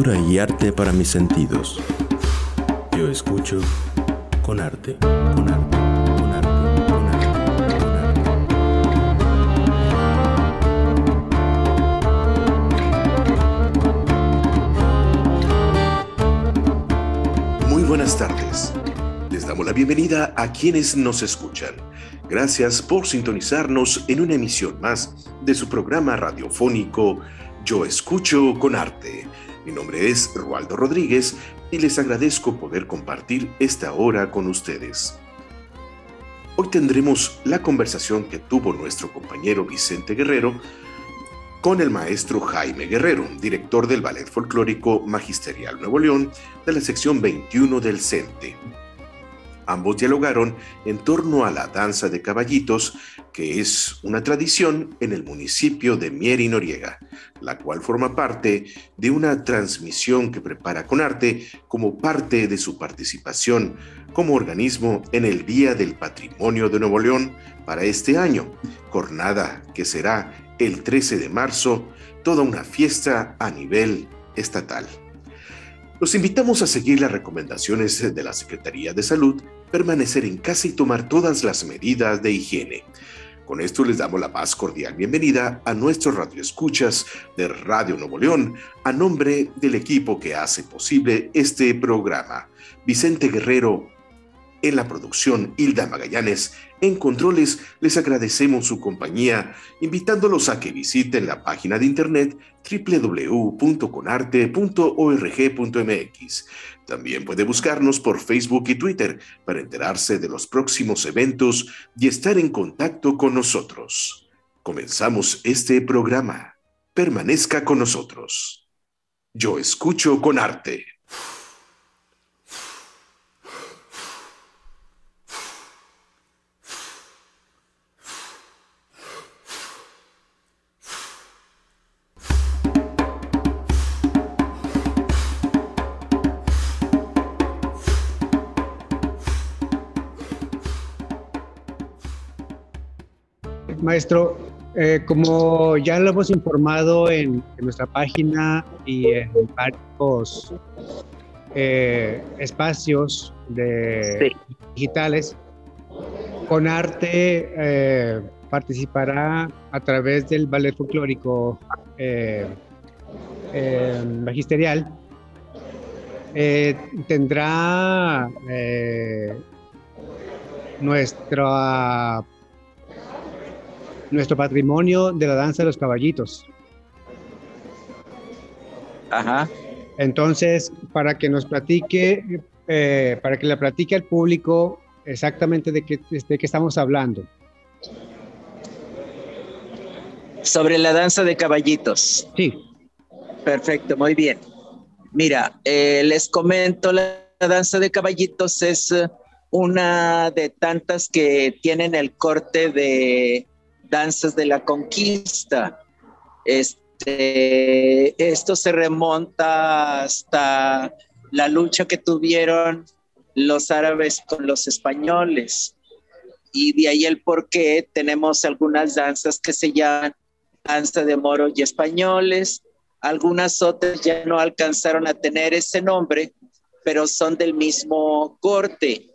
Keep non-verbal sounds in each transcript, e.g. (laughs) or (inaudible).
y arte para mis sentidos. Yo escucho con arte, con arte, con arte, con arte, con arte. Muy buenas tardes. Les damos la bienvenida a quienes nos escuchan. Gracias por sintonizarnos en una emisión más de su programa radiofónico Yo Escucho con Arte. Mi nombre es Rualdo Rodríguez y les agradezco poder compartir esta hora con ustedes. Hoy tendremos la conversación que tuvo nuestro compañero Vicente Guerrero con el maestro Jaime Guerrero, director del Ballet Folclórico Magisterial Nuevo León de la sección 21 del CENTE. Ambos dialogaron en torno a la danza de caballitos, que es una tradición en el municipio de Mier y Noriega, la cual forma parte de una transmisión que prepara con arte como parte de su participación como organismo en el Día del Patrimonio de Nuevo León para este año, jornada que será el 13 de marzo, toda una fiesta a nivel estatal. Los invitamos a seguir las recomendaciones de la Secretaría de Salud, permanecer en casa y tomar todas las medidas de higiene. Con esto les damos la más cordial bienvenida a nuestros radioescuchas de Radio Nuevo León, a nombre del equipo que hace posible este programa. Vicente Guerrero, en la producción Hilda Magallanes, en controles les agradecemos su compañía, invitándolos a que visiten la página de internet www.conarte.org.mx. También puede buscarnos por Facebook y Twitter para enterarse de los próximos eventos y estar en contacto con nosotros. Comenzamos este programa. Permanezca con nosotros. Yo escucho con arte. Maestro, eh, como ya lo hemos informado en, en, nuestra página y en varios eh, espacios de, sí. digitales, con arte eh, participará a través del ballet folclórico magisterial. tendrá nuestra nuestro patrimonio de la danza de los caballitos. Ajá. Entonces, para que nos platique, eh, para que le platique al público exactamente de qué, de qué estamos hablando. Sobre la danza de caballitos. Sí. Perfecto, muy bien. Mira, eh, les comento, la, la danza de caballitos es una de tantas que tienen el corte de danzas de la conquista. Este, esto se remonta hasta la lucha que tuvieron los árabes con los españoles. Y de ahí el por qué tenemos algunas danzas que se llaman danza de moros y españoles. Algunas otras ya no alcanzaron a tener ese nombre, pero son del mismo corte.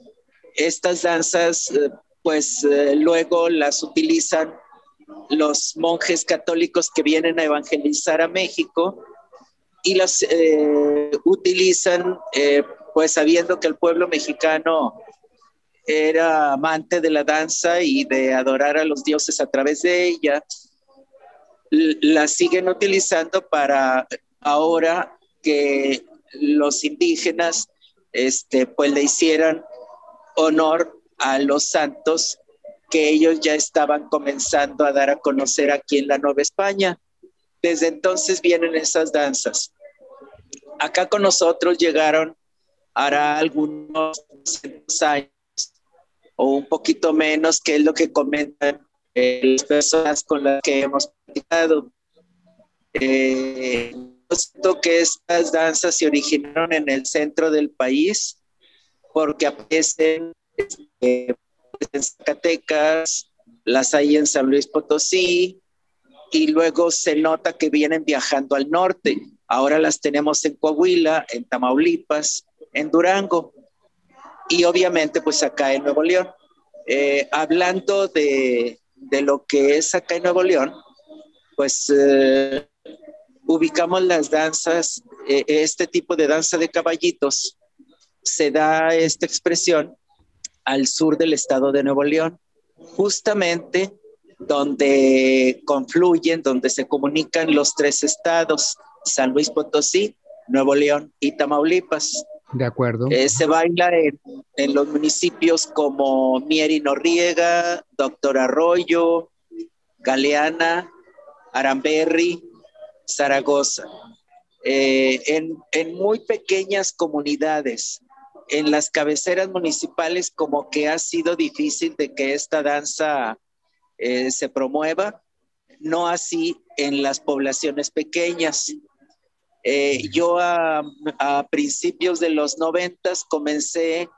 Estas danzas, pues eh, luego las utilizan los monjes católicos que vienen a evangelizar a México y las eh, utilizan, eh, pues sabiendo que el pueblo mexicano era amante de la danza y de adorar a los dioses a través de ella, la siguen utilizando para ahora que los indígenas este, pues le hicieran honor a los santos que ellos ya estaban comenzando a dar a conocer aquí en la Nueva España. Desde entonces vienen esas danzas. Acá con nosotros llegaron hará algunos años o un poquito menos, que es lo que comentan eh, las personas con las que hemos platicado. Eh, que estas danzas se originaron en el centro del país porque aparecen eh, en Zacatecas, las hay en San Luis Potosí, y luego se nota que vienen viajando al norte. Ahora las tenemos en Coahuila, en Tamaulipas, en Durango y obviamente pues acá en Nuevo León. Eh, hablando de, de, lo que es acá en Nuevo León, pues eh, ubicamos las danzas, eh, este tipo de danza de caballitos, se da esta expresión al sur del estado de Nuevo León, justamente donde confluyen, donde se comunican los tres estados, San Luis Potosí, Nuevo León y Tamaulipas. De acuerdo. Eh, se baila en, los municipios como Mier y Norriega, Doctor Arroyo, Galeana, Aramberri, Zaragoza. Eh, en, muy pequeñas comunidades, en las cabeceras municipales, como que ha sido difícil de que esta danza eh, se promueva, no así en las poblaciones pequeñas. Eh, yo a, principios de los noventas comencé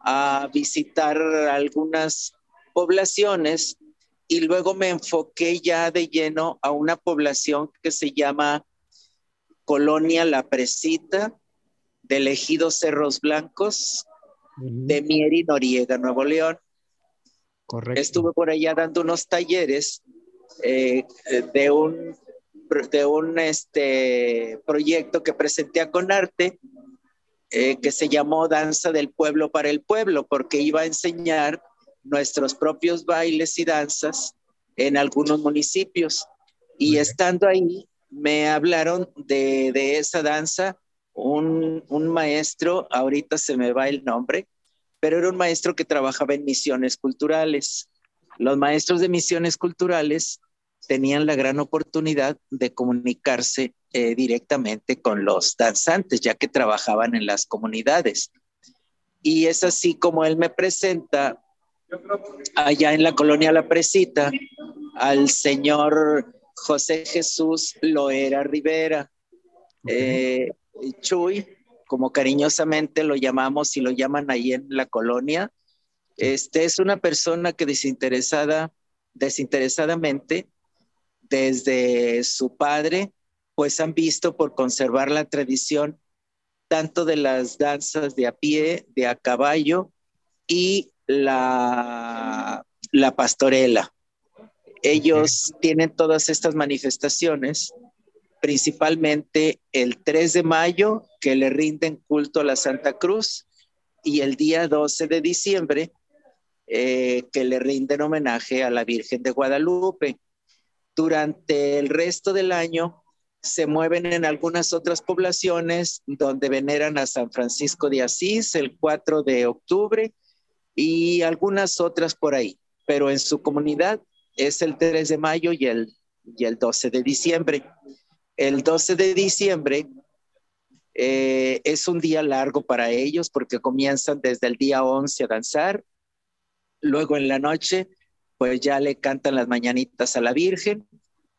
a visitar algunas poblaciones y luego me enfoqué ya de lleno a una población que se llama Colonia La Presita, de Ejido Cerros Blancos, de Mieri Noriega, Nuevo León. Correcto. Estuve por allá dando unos talleres eh, de un de un este, proyecto que presenté a Conarte, eh, que se llamó Danza del Pueblo para el Pueblo, porque iba a enseñar nuestros propios bailes y danzas en algunos municipios. Y estando ahí, me hablaron de, de esa danza un, un, maestro, ahorita se me va el nombre, pero era un maestro que trabajaba en misiones culturales. Los maestros de misiones culturales tenían la gran oportunidad de comunicarse eh, directamente con los danzantes, ya que trabajaban en las comunidades. Y es así como él me presenta allá en la colonia La Presita al señor José Jesús Loera Rivera. Eh, Chuy, como cariñosamente lo llamamos y lo llaman ahí en la colonia, este es una persona que desinteresada, desinteresadamente desde su padre, pues han visto por conservar la tradición tanto de las danzas de a pie, de a caballo y la, la pastorela. Ellos tienen todas estas manifestaciones, principalmente el 3 de mayo, que le rinden culto a la Santa Cruz, y el día 12 de diciembre, eh, que le rinden homenaje a la Virgen de Guadalupe durante el resto del año se mueven en algunas otras poblaciones donde veneran a San Francisco de Asís el 4 de octubre y algunas otras por ahí, pero en su comunidad es el 3 de mayo y el, y el 12 de diciembre. El 12 de diciembre eh, es un día largo para ellos porque comienzan desde el día 11 a danzar, luego en la noche pues ya le cantan las mañanitas a la Virgen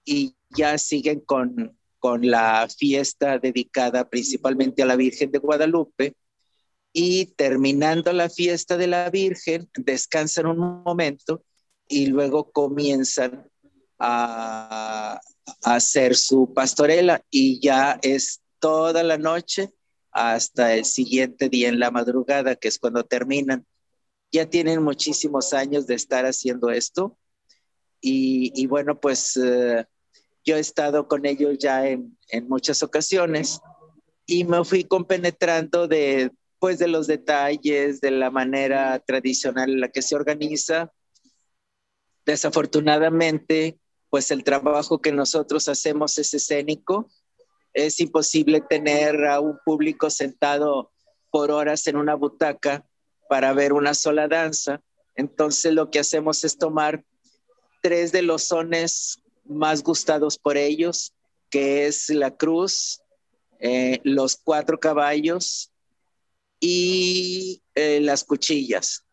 y ya siguen con, con la fiesta dedicada principalmente a la Virgen de Guadalupe. Y terminando la fiesta de la Virgen, descansan un momento y luego comienzan a, a hacer su pastorela y ya es toda la noche hasta el siguiente día en la madrugada, que es cuando terminan ya tienen muchísimos años de estar haciendo esto. Y, bueno, pues eh, yo he estado con ellos ya en, muchas ocasiones y me fui compenetrando de, pues, de los detalles, de la manera tradicional en la que se organiza. Desafortunadamente, pues el trabajo que nosotros hacemos es escénico. Es imposible tener a un público sentado por horas en una butaca para ver una sola danza. Entonces lo que hacemos es tomar tres de los sones más gustados por ellos, que es la cruz, eh, los cuatro caballos y eh, las cuchillas,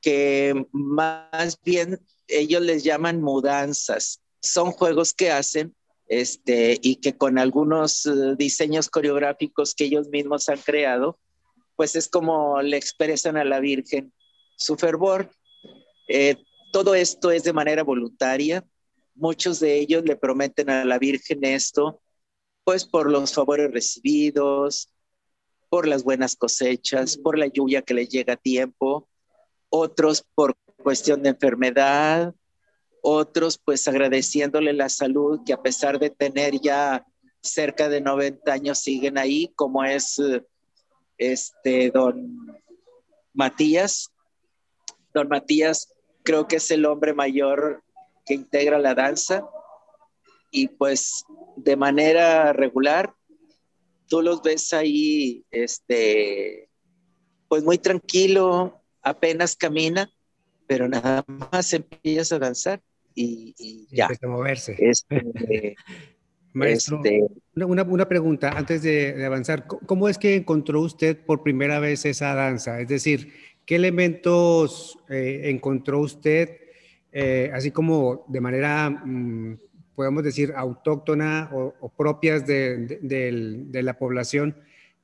que más bien ellos les llaman mudanzas. Son juegos que hacen este, y que con algunos eh, diseños coreográficos que ellos mismos han creado, pues es como le expresan a la Virgen su fervor. Eh, todo esto es de manera voluntaria. Muchos de ellos le prometen a la Virgen esto pues por los favores recibidos, por las buenas cosechas, por la lluvia que les llega a tiempo, otros por cuestión de enfermedad, otros pues agradeciéndole la salud que a pesar de tener ya cerca de 90 años siguen ahí, como es este don Matías. Don Matías creo que es el hombre mayor que integra la danza y pues de manera regular tú los ves ahí este pues muy tranquilo, apenas camina, pero nada más empieza a danzar y, ya. Empieza a moverse. Este, (laughs) Maestro, este, una, una, pregunta antes de, avanzar. ¿Cómo es que encontró usted por primera vez esa danza? Es decir, ¿qué elementos eh, encontró usted, eh, así como de manera, mm, podemos decir, autóctona o, propias de, de, la población,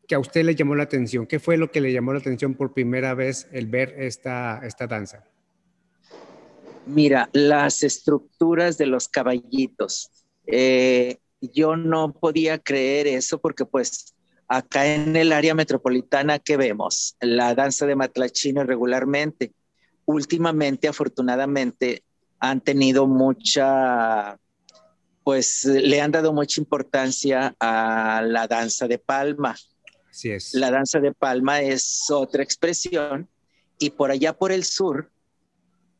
que a usted le llamó la atención? ¿Qué fue lo que le llamó la atención por primera vez el ver esta, esta danza? Mira, las estructuras de los caballitos. Eh, yo no podía creer eso porque pues acá en el área metropolitana que vemos la danza de matlachino regularmente. Últimamente, afortunadamente, han tenido mucha, pues le han dado mucha importancia a la danza de palma. Así es. La danza de palma es otra expresión y por allá por el sur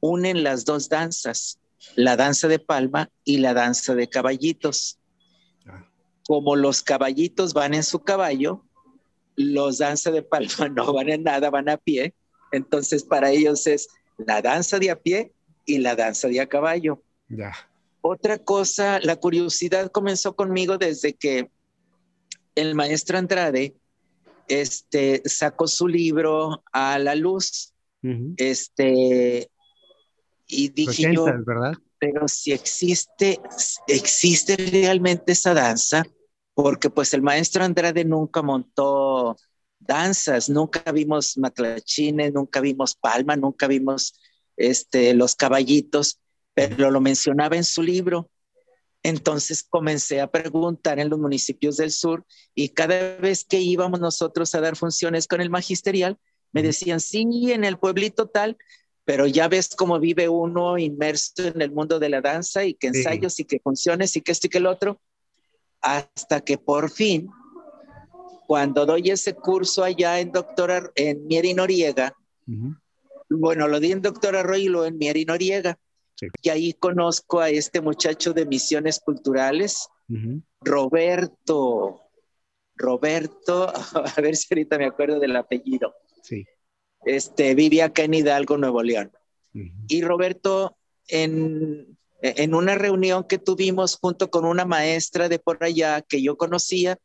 unen las dos danzas, la danza de palma y la danza de caballitos como los caballitos van en su caballo, los danza de palma (laughs) no van en nada, van a pie. Entonces para ellos es la danza de a pie y la danza de a caballo. Ya. Otra cosa, la curiosidad comenzó conmigo desde que el maestro Andrade este, sacó su libro a la luz. Este, y dije yo, ¿verdad? pero si existe, existe realmente esa danza, porque pues el maestro Andrade nunca montó danzas, nunca vimos matlachines, nunca vimos palma, nunca vimos este, los caballitos, pero lo mencionaba en su libro. Entonces comencé a preguntar en los municipios del sur y cada vez que íbamos nosotros a dar funciones con el magisterial, me decían, sí, en el pueblito tal, pero ya ves cómo vive uno inmerso en el mundo de la danza y que ensayos y que funciones y que esto y que el otro hasta que por fin, cuando doy ese curso allá en doctora, en Mieri Noriega, bueno, lo di en doctora Arroyo y lo en Mieri Noriega, y ahí conozco a este muchacho de misiones culturales, Roberto, Roberto, (laughs) a ver si ahorita me acuerdo del apellido. Sí. Este, vivía acá en Hidalgo, Nuevo León. Y Roberto, en, en una reunión que tuvimos junto con una maestra de por allá que yo conocía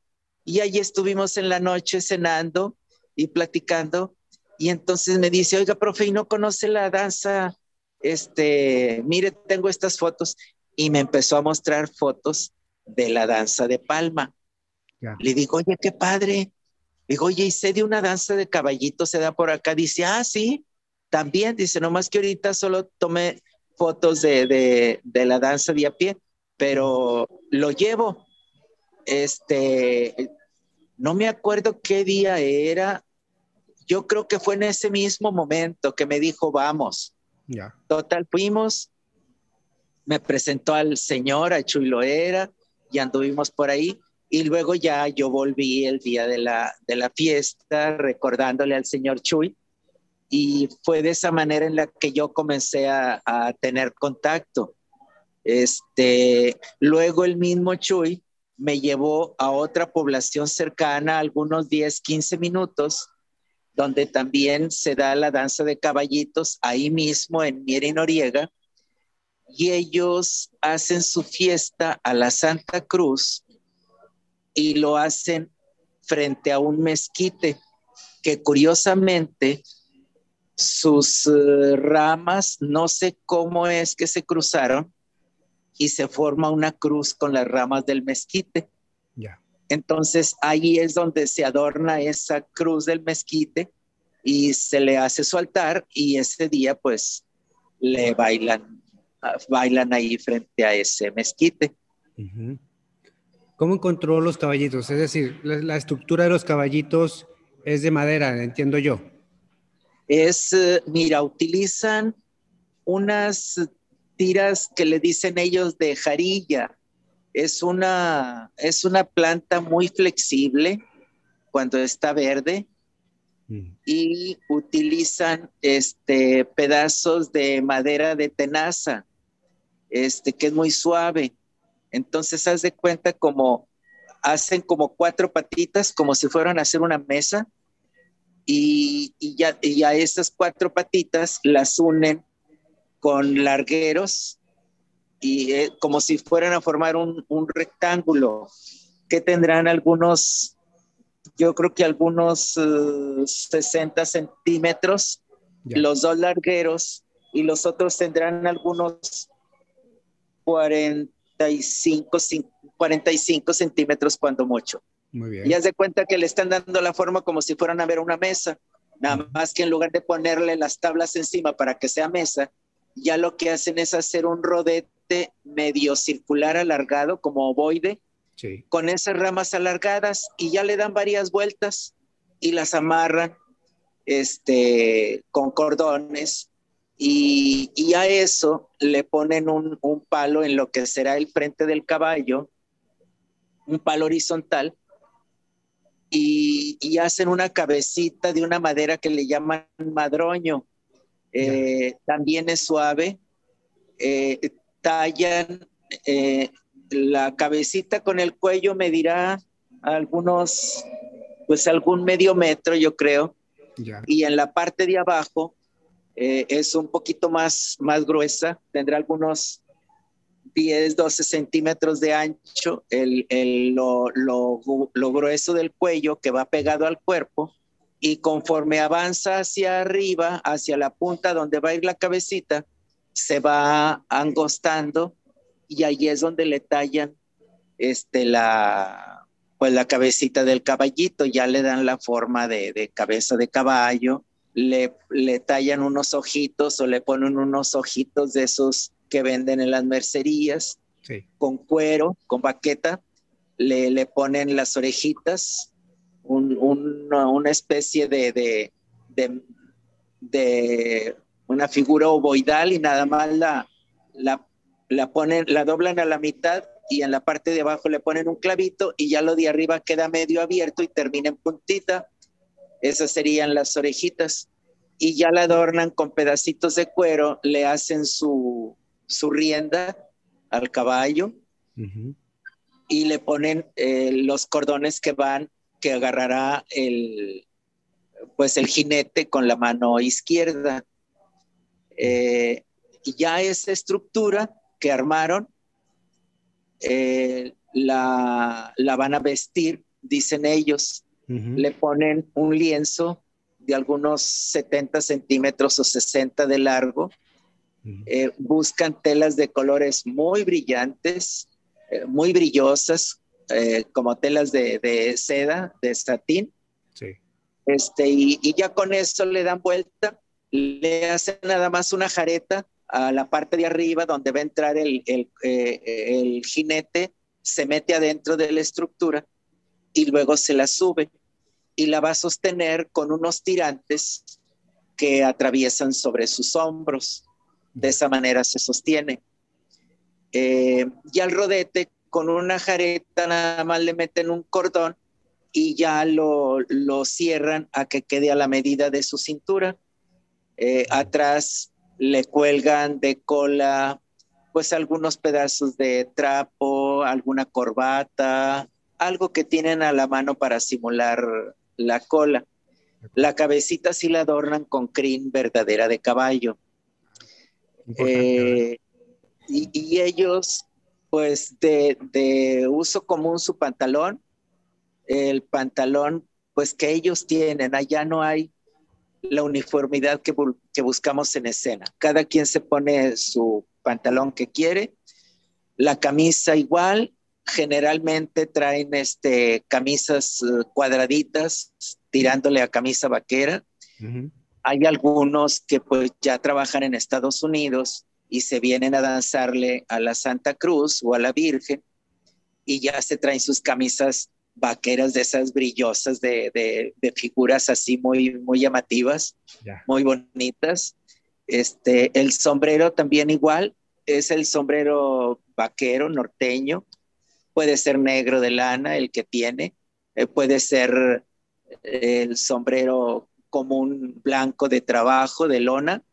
y allí estuvimos en la noche cenando y platicando y entonces me dice, oiga, profe, ¿y no conoce la danza? Este, mire, tengo estas fotos y me empezó a mostrar fotos de la danza de palma. Le digo, oye, qué padre. Digo, oye, y sé de una danza de caballito, se da por acá. Dice, ah, sí, también. Dice, nomás que ahorita solo tomé fotos de, la danza de a pie, pero lo llevo. Este, no me acuerdo qué día era. Yo creo que fue en ese mismo momento que me dijo, vamos. Ya. Total, fuimos. Me presentó al señor, a Chuy Loera, y anduvimos por ahí. Y luego ya yo volví el día de la, de la fiesta, recordándole al señor Chuy y fue de esa manera en la que yo comencé a, tener contacto. Este, luego el mismo Chuy me llevó a otra población cercana, algunos 10, 15 minutos, donde también se da la danza de caballitos, ahí mismo en Mieri Noriega, y ellos hacen su fiesta a la Santa Cruz y lo hacen frente a un mezquite que curiosamente sus eh, ramas, no sé cómo es que se cruzaron y se forma una cruz con las ramas del mezquite. Ya. Entonces ahí es donde se adorna esa cruz del mezquite y se le hace su altar y ese día pues le bailan, bailan ahí frente a ese mezquite. ¿Cómo encontró los caballitos? Es decir, la, estructura de los caballitos es de madera, entiendo yo. Es, eh, mira, utilizan unas tiras que le dicen ellos de jarilla. Es una, es una planta muy flexible cuando está verde mm. y utilizan este, pedazos de madera de tenaza, este, que es muy suave. Entonces, haz de cuenta como hacen como cuatro patitas, como si fueran a hacer una mesa, y, ya, y a esas cuatro patitas las unen con largueros y eh, como si fueran a formar un, rectángulo. Que tendrán algunos, yo creo que algunos 60 eh, centímetros, los dos largueros, y los otros tendrán algunos 45, 45 centímetros cuando mucho. Muy bien. Y haz de cuenta que le están dando la forma como si fueran a ver una mesa, nada más que en lugar de ponerle las tablas encima para que sea mesa, ya lo que hacen es hacer un rodete medio circular alargado como ovoide con esas ramas alargadas y ya le dan varias vueltas y las amarran este, con cordones y, a eso le ponen un, palo en lo que será el frente del caballo, un palo horizontal, y, y, hacen una cabecita de una madera que le llaman madroño. Eh, también es suave. Eh, tallan eh, la cabecita con el cuello medirá algunos, pues algún medio metro, yo creo. Y en la parte de abajo es un poquito más, más gruesa, tendrá algunos 10, 12 centímetros de ancho, el, el, lo, lo, lo grueso del cuello que va pegado al cuerpo y conforme avanza hacia arriba, hacia la punta donde va a ir la cabecita, se va angostando y ahí es donde le tallan este, la, pues la cabecita del caballito, ya le dan la forma de, cabeza de caballo, le, le, tallan unos ojitos o le ponen unos ojitos de esos que venden en las mercerías, con cuero, con baqueta, le, le ponen las orejitas una especie de, de, una figura ovoidal y nada más la, la, ponen, la doblan a la mitad y en la parte de abajo le ponen un clavito y ya lo de arriba queda medio abierto y termina en puntita. Esas serían las orejitas. Y ya la adornan con pedacitos de cuero, le hacen su, su rienda al caballo y le ponen eh, los cordones que van que agarrará el, pues el jinete con la mano izquierda. Eh, y ya esa estructura que armaron, eh, la, van a vestir, dicen ellos. Le ponen un lienzo de algunos 70 centímetros o 60 de largo. Eh, buscan telas de colores muy brillantes, muy brillosas, eh, como telas de, seda, de satín. Sí. Este, y, ya con eso le dan vuelta, le hacen nada más una jareta a la parte de arriba donde va a entrar el, el, eh, el jinete, se mete adentro de la estructura y luego se la sube y la va a sostener con unos tirantes que atraviesan sobre sus hombros. De esa manera se sostiene. Eh, y al rodete con una jareta nada más le meten un cordón y ya lo, cierran a que quede a la medida de su cintura. Eh, atrás le cuelgan de cola pues algunos pedazos de trapo, alguna corbata, algo que tienen a la mano para simular la cola. La cabecita sí la adornan con crin verdadera de caballo. Eh, y, ellos pues de, uso común su pantalón, el pantalón pues que ellos tienen, allá no hay la uniformidad que, que, buscamos en escena. Cada quien se pone su pantalón que quiere, la camisa igual, generalmente traen este, camisas eh, cuadraditas tirándole a camisa vaquera. Hay algunos que pues ya trabajan en Estados Unidos y se vienen a danzarle a la Santa Cruz o a la Virgen y ya se traen sus camisas vaqueras de esas brillosas de, figuras así muy, muy llamativas, muy bonitas. Este, el sombrero también igual, es el sombrero vaquero norteño, puede ser negro de lana el que tiene, eh, puede ser el sombrero común blanco de trabajo, de lona,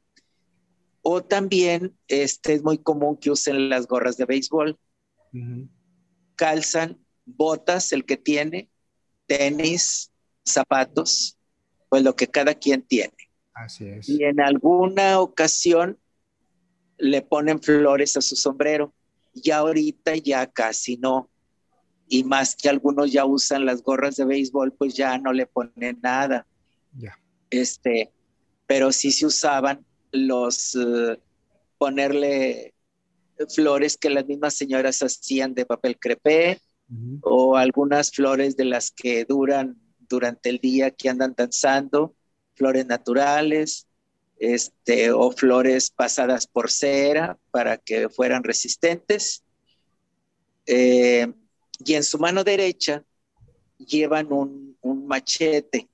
o también este es muy común que usen las gorras de béisbol. Calzan botas el que tiene, tenis, zapatos, pues lo que cada quien tiene. Así es. Y en alguna ocasión le ponen flores a su sombrero. Ya ahorita ya casi no. Y más que algunos ya usan las gorras de béisbol, pues ya no le ponen nada. Este, pero sí se usaban los eh, ponerle flores que las mismas señoras hacían de papel crepé o algunas flores de las que duran durante el día que andan danzando, flores naturales, este, o flores pasadas por cera para que fueran resistentes. Eh, y en su mano derecha llevan un, machete.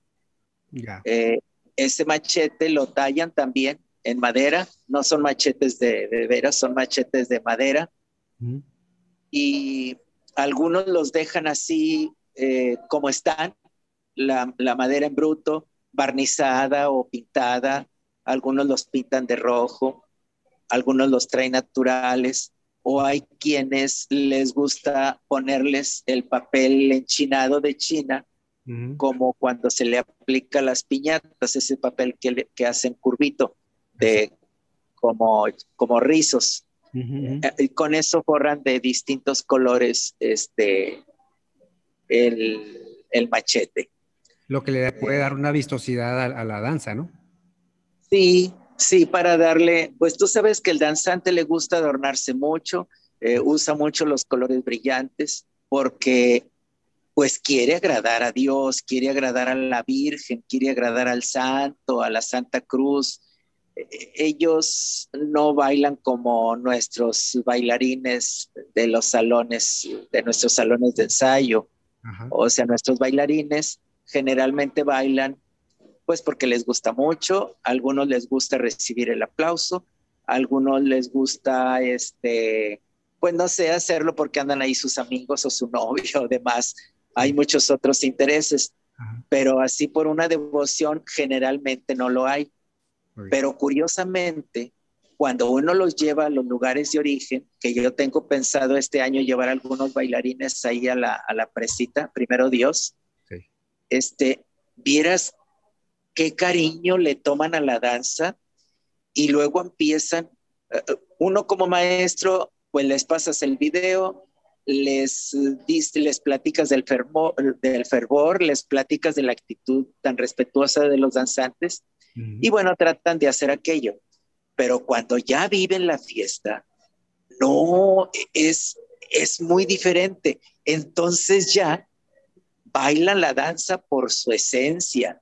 Eh, ese machete lo tallan también en madera, no son machetes de, veras, son machetes de madera. Y algunos los dejan así eh, como están, la, madera en bruto, barnizada o pintada, algunos los pintan de rojo, algunos los traen naturales, o hay quienes les gusta ponerles el papel enchinado de China, como cuando se le aplica las piñatas, ese papel que, que hacen curvito, de, como, como rizos. Eh, y con eso forran de distintos colores este, el, machete. Lo que le puede dar una vistosidad a, la danza, ¿no? Sí, sí, para darle, pues tú sabes que el danzante le gusta adornarse mucho, eh, usa mucho los colores brillantes porque pues quiere agradar a Dios, quiere agradar a la Virgen, quiere agradar al Santo, a la Santa Cruz, ellos no bailan como nuestros bailarines de los salones, de nuestros salones de ensayo. O sea, nuestros bailarines generalmente bailan pues porque les gusta mucho, a algunos les gusta recibir el aplauso, a algunos les gusta este pues no sé, hacerlo porque andan ahí sus amigos o su (laughs) novio o demás. Hay muchos otros intereses, pero así por una devoción generalmente no lo hay. Pero curiosamente, cuando uno los lleva a los lugares de origen, que yo tengo pensado este año llevar algunos bailarines ahí a la, a la presita, primero Dios, este, vieras qué cariño le toman a la danza y luego empiezan, eh, uno como maestro, pues les pasas el video, les, les platicas del fervor, del fervor, les platicas de la actitud tan respetuosa de los danzantes y bueno, tratan de hacer aquello. Pero cuando ya viven la fiesta, no es, es muy diferente. Entonces ya bailan la danza por su esencia.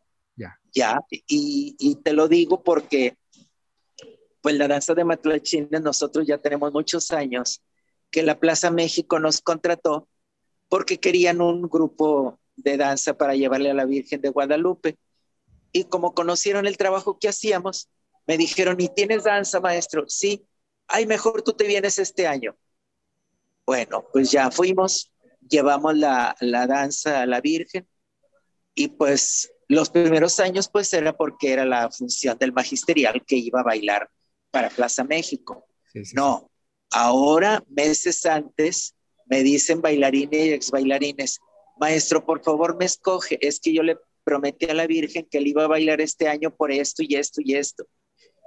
Ya. Y, te lo digo porque, pues la danza de Matlachines, nosotros ya tenemos muchos años que la Plaza México nos contrató porque querían un grupo de danza para llevarle a la Virgen de Guadalupe y como conocieron el trabajo que hacíamos, me dijeron, ¿y tienes danza, maestro? Sí, ay, mejor tú te vienes este año. Bueno, pues ya fuimos, llevamos la, la danza a la Virgen y pues los primeros años pues era porque era la función del magisterial que iba a bailar para Plaza México. no, ahora meses antes me dicen bailarines y ex bailarines, maestro, por favor me escoge, es que yo le prometí a la Virgen que él iba a bailar este año por esto y esto y esto.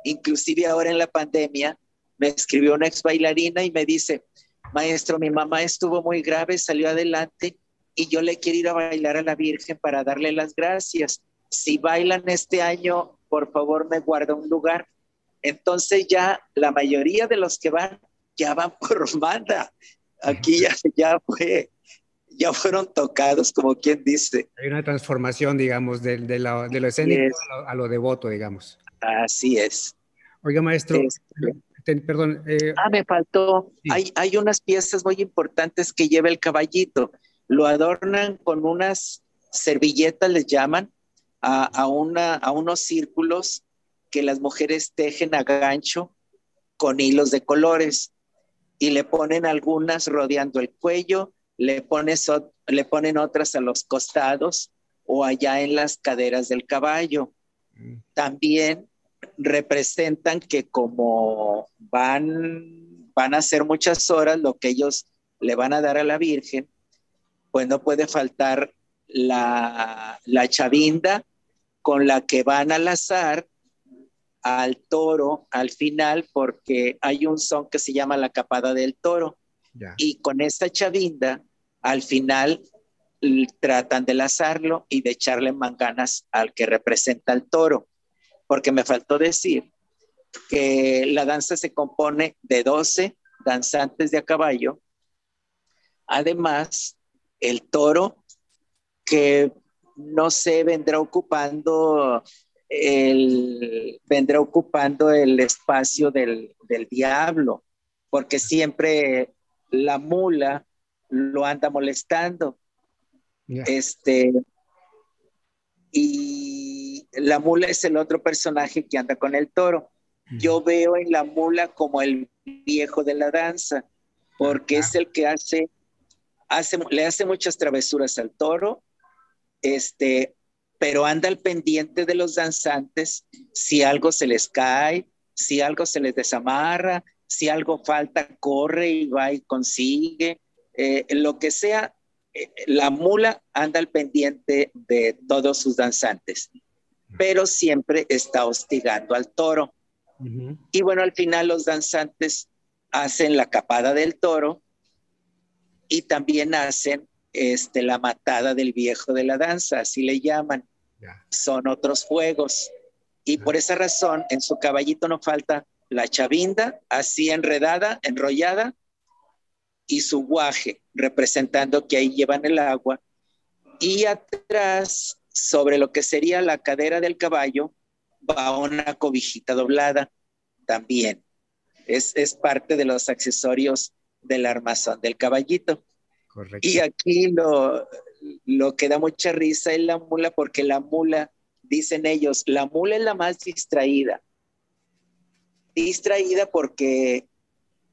Inclusive ahora en la pandemia me escribió una ex bailarina y me dice, maestro, mi mamá estuvo muy grave, salió adelante y yo le quiero ir a bailar a la Virgen para darle las gracias. Si bailan este año, por favor me guarda un lugar. Entonces ya la mayoría de los que van ya van (laughs) por banda. Aquí ya, ya fue ya fueron tocados, como quien dice. Hay una transformación, digamos, de, de, lo escénico a lo, devoto, digamos. Así es. Oiga, maestro, perdón. Eh, ah, me faltó. Hay, hay unas piezas muy importantes que lleva el caballito. Lo adornan con unas servilletas, les llaman, a, a, una, a unos círculos que las mujeres tejen a gancho con hilos de colores y le ponen algunas rodeando el cuello, le, pones, le ponen otras a los costados o allá en las caderas del caballo. Mm. También representan que como van, van a hacer muchas horas lo que ellos le van a dar a la Virgen, pues no puede faltar la, la chavinda con la que van al azar al toro al final porque hay un son que se llama la capada del toro. Y con esta chavinda, al final tratan de lazarlo y de echarle manganas al que representa al toro. Porque me faltó decir que la danza se compone de 12 danzantes de a caballo. Además, el toro que no se vendrá ocupando el, vendrá ocupando el espacio del, diablo, porque siempre la mula lo anda molestando. Este, y la mula es el otro personaje que anda con el toro. Yo veo en la mula como el viejo de la danza, porque es el que hace, hace, le hace muchas travesuras al toro, este, pero anda al pendiente de los danzantes si algo se les cae, si algo se les desamarra, si algo falta, corre y va y consigue, eh, lo que sea, eh, la mula anda al pendiente de todos sus danzantes, pero siempre está hostigando al toro. Y bueno, al final los danzantes hacen la capada del toro y también hacen este, la matada del viejo de la danza, así le llaman. Son otros juegos. Y por esa razón, en su caballito no falta la chavinda, así enredada, enrollada, y su guaje, representando que ahí llevan el agua. Y atrás, sobre lo que sería la cadera del caballo, va una cobijita doblada también. Es, es parte de los accesorios del armazón del caballito. Y aquí lo, lo que da mucha risa es la mula porque la mula, dicen ellos, la mula es la más distraída. Distraída porque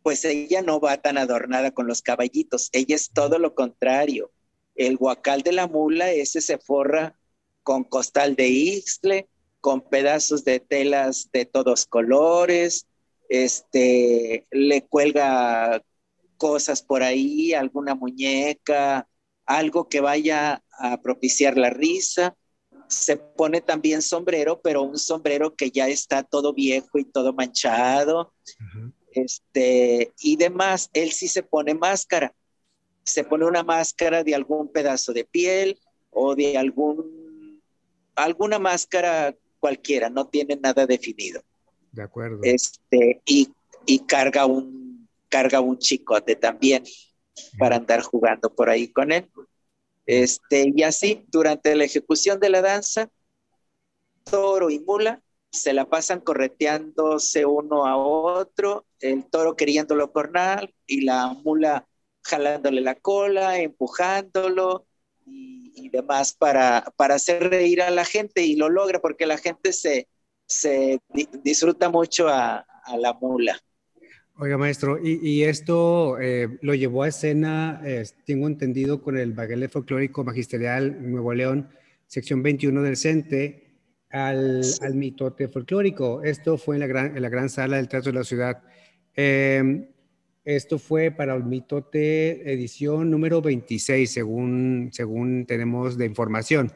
pues ella no va tan adornada con los caballitos, ella es todo lo contrario. El guacal de la mula, ese se forra con costal de ixtle, con pedazos de telas de todos colores, este, le cuelga cosas por ahí, alguna muñeca, algo que vaya a propiciar la risa. Se pone también sombrero, pero un sombrero que ya está todo viejo y todo manchado. Este, y demás, él sí se pone máscara. Se pone una máscara de algún pedazo de piel o de algún alguna máscara cualquiera, no tiene nada definido. De acuerdo. Este, y, y carga un carga un chicote también para andar jugando por ahí con él. Este, y así, durante la ejecución de la danza, toro y mula se la pasan correteándose uno a otro, el toro queriéndolo cornar y la mula jalándole la cola, empujándolo y, demás para, para hacer reír a la gente y lo logra porque la gente se, se disfruta mucho a la mula. Oiga, maestro, y, esto eh, lo llevó a escena, tengo entendido, con el Baguelet Folclórico Magisterial Nuevo León, sección 21 del CENTE, al, al mitote folclórico. Esto fue en la, gran, en la gran sala del Teatro de la Ciudad. Em, esto fue para el mitote edición número 26, según, según tenemos de información.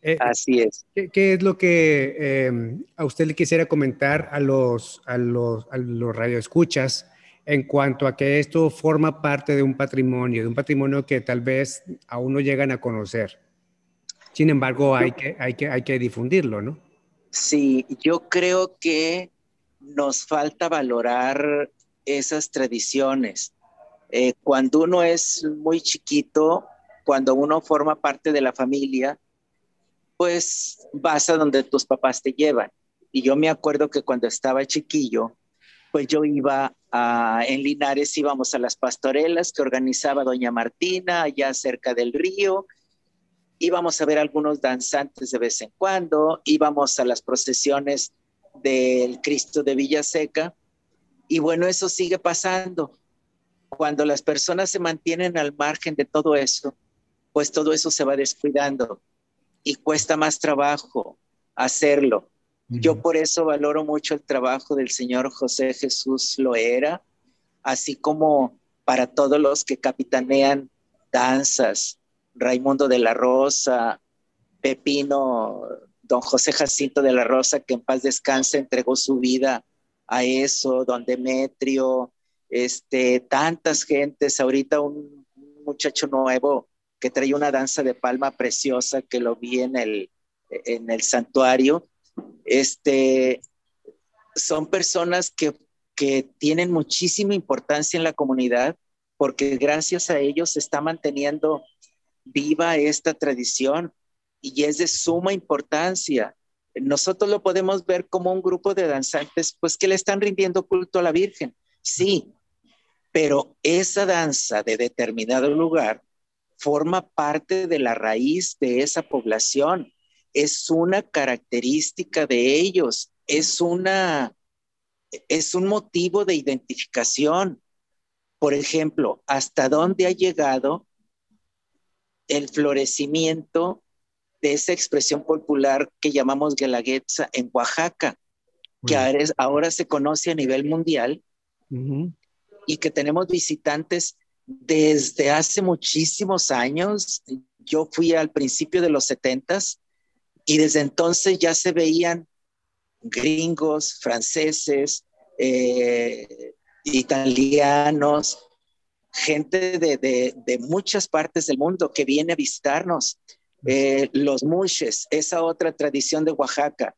Eh, Así es. ¿qué, es lo que eh, a usted le quisiera comentar a los, a los, a los radioescuchas en cuanto a que esto forma parte de un patrimonio, de un patrimonio que tal vez aún no llegan a conocer? Sin embargo, hay que, hay que, hay que difundirlo, ¿no? Sí, yo creo que nos falta valorar esas tradiciones. Eh, cuando uno es muy chiquito, cuando uno forma parte de la familia, pues vas a donde tus papás te llevan. Y yo me acuerdo que cuando estaba chiquillo, pues yo iba en Linares, íbamos a las pastorelas que organizaba doña Martina, allá cerca del río, íbamos a ver algunos danzantes de vez en cuando, íbamos a las procesiones del Cristo de Villaseca, y bueno, eso sigue pasando. Cuando las personas se mantienen al margen de todo eso, pues todo eso se va descuidando y cuesta más trabajo hacerlo. Yo por eso valoro mucho el trabajo del señor José Jesús Loera, así como para todos los que capitanean danzas, Raimundo de la Rosa, Pepino, don José Jacinto de la Rosa, que en paz descanse, entregó su vida a eso, don Demetrio, este, tantas gentes, ahorita un muchacho nuevo que trae una danza de palma preciosa que lo vi en el, en el santuario, este, son personas que, que tienen muchísima importancia en la comunidad porque gracias a ellos se está manteniendo viva esta tradición y es de suma importancia. Nosotros lo podemos ver como un grupo de danzantes, pues que le están rindiendo culto a la Virgen, sí, pero esa danza de determinado lugar forma parte de la raíz de esa población. Es una característica de ellos, es una es un motivo de identificación. Por ejemplo, ¿hasta dónde ha llegado el florecimiento de esa expresión popular que llamamos guelaguetza en Oaxaca, que ahora, se conoce a nivel mundial y que tenemos visitantes desde hace muchísimos años. Yo fui al principio de los setentas y desde entonces ya se veían gringos, franceses, eh, italianos, gente de, muchas partes del mundo que viene a visitarnos. Eh, los mushes, esa otra tradición de Oaxaca,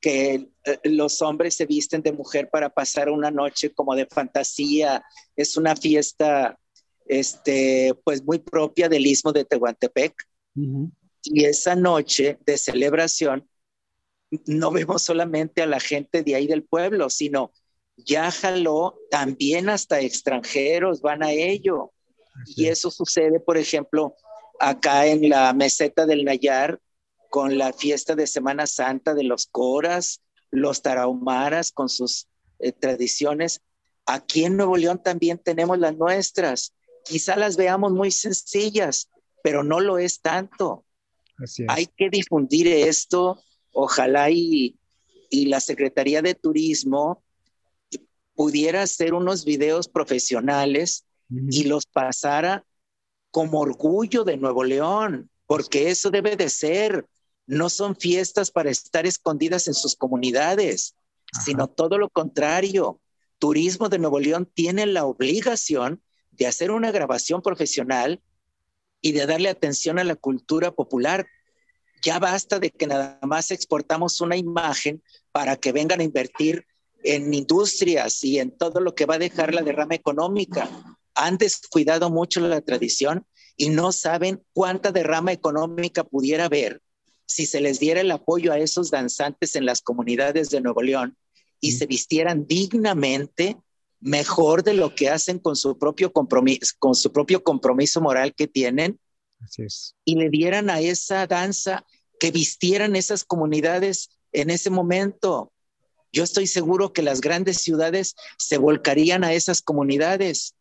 que eh, los hombres se visten de mujer para pasar una noche como de fantasía, es una fiesta este, pues muy propia del istmo de Tehuantepec. Y esa noche de celebración, no vemos solamente a la gente de ahí del pueblo, sino ya jaló también hasta extranjeros, van a ello. Y eso sucede, por ejemplo, acá en la meseta del Nayar, con la fiesta de Semana Santa de los Coras, los Tarahumaras con sus eh, tradiciones. Aquí en Nuevo León también tenemos las nuestras. Quizá las veamos muy sencillas, pero no lo es tanto. Hay que difundir esto, ojalá y, la Secretaría de Turismo pudiera hacer unos videos profesionales y los pasara como orgullo de Nuevo León, porque eso debe de ser. No son fiestas para estar escondidas en sus comunidades, sino todo lo contrario. Turismo de Nuevo León tiene la obligación de hacer una grabación profesional y de darle atención a la cultura popular. Ya basta de que nada más exportamos una imagen para que vengan a invertir en industrias y en todo lo que va a dejar la derrama económica. Han descuidado mucho la tradición y no saben cuánta derrama económica pudiera haber si se les diera el apoyo a esos danzantes en las comunidades de Nuevo León y se vistieran dignamente mejor de lo que hacen con su propio compromiso, con su propio compromiso moral que tienen. Y le dieran a esa danza que vistieran esas comunidades en ese momento. Yo estoy seguro que las grandes ciudades se volcarían a esas comunidades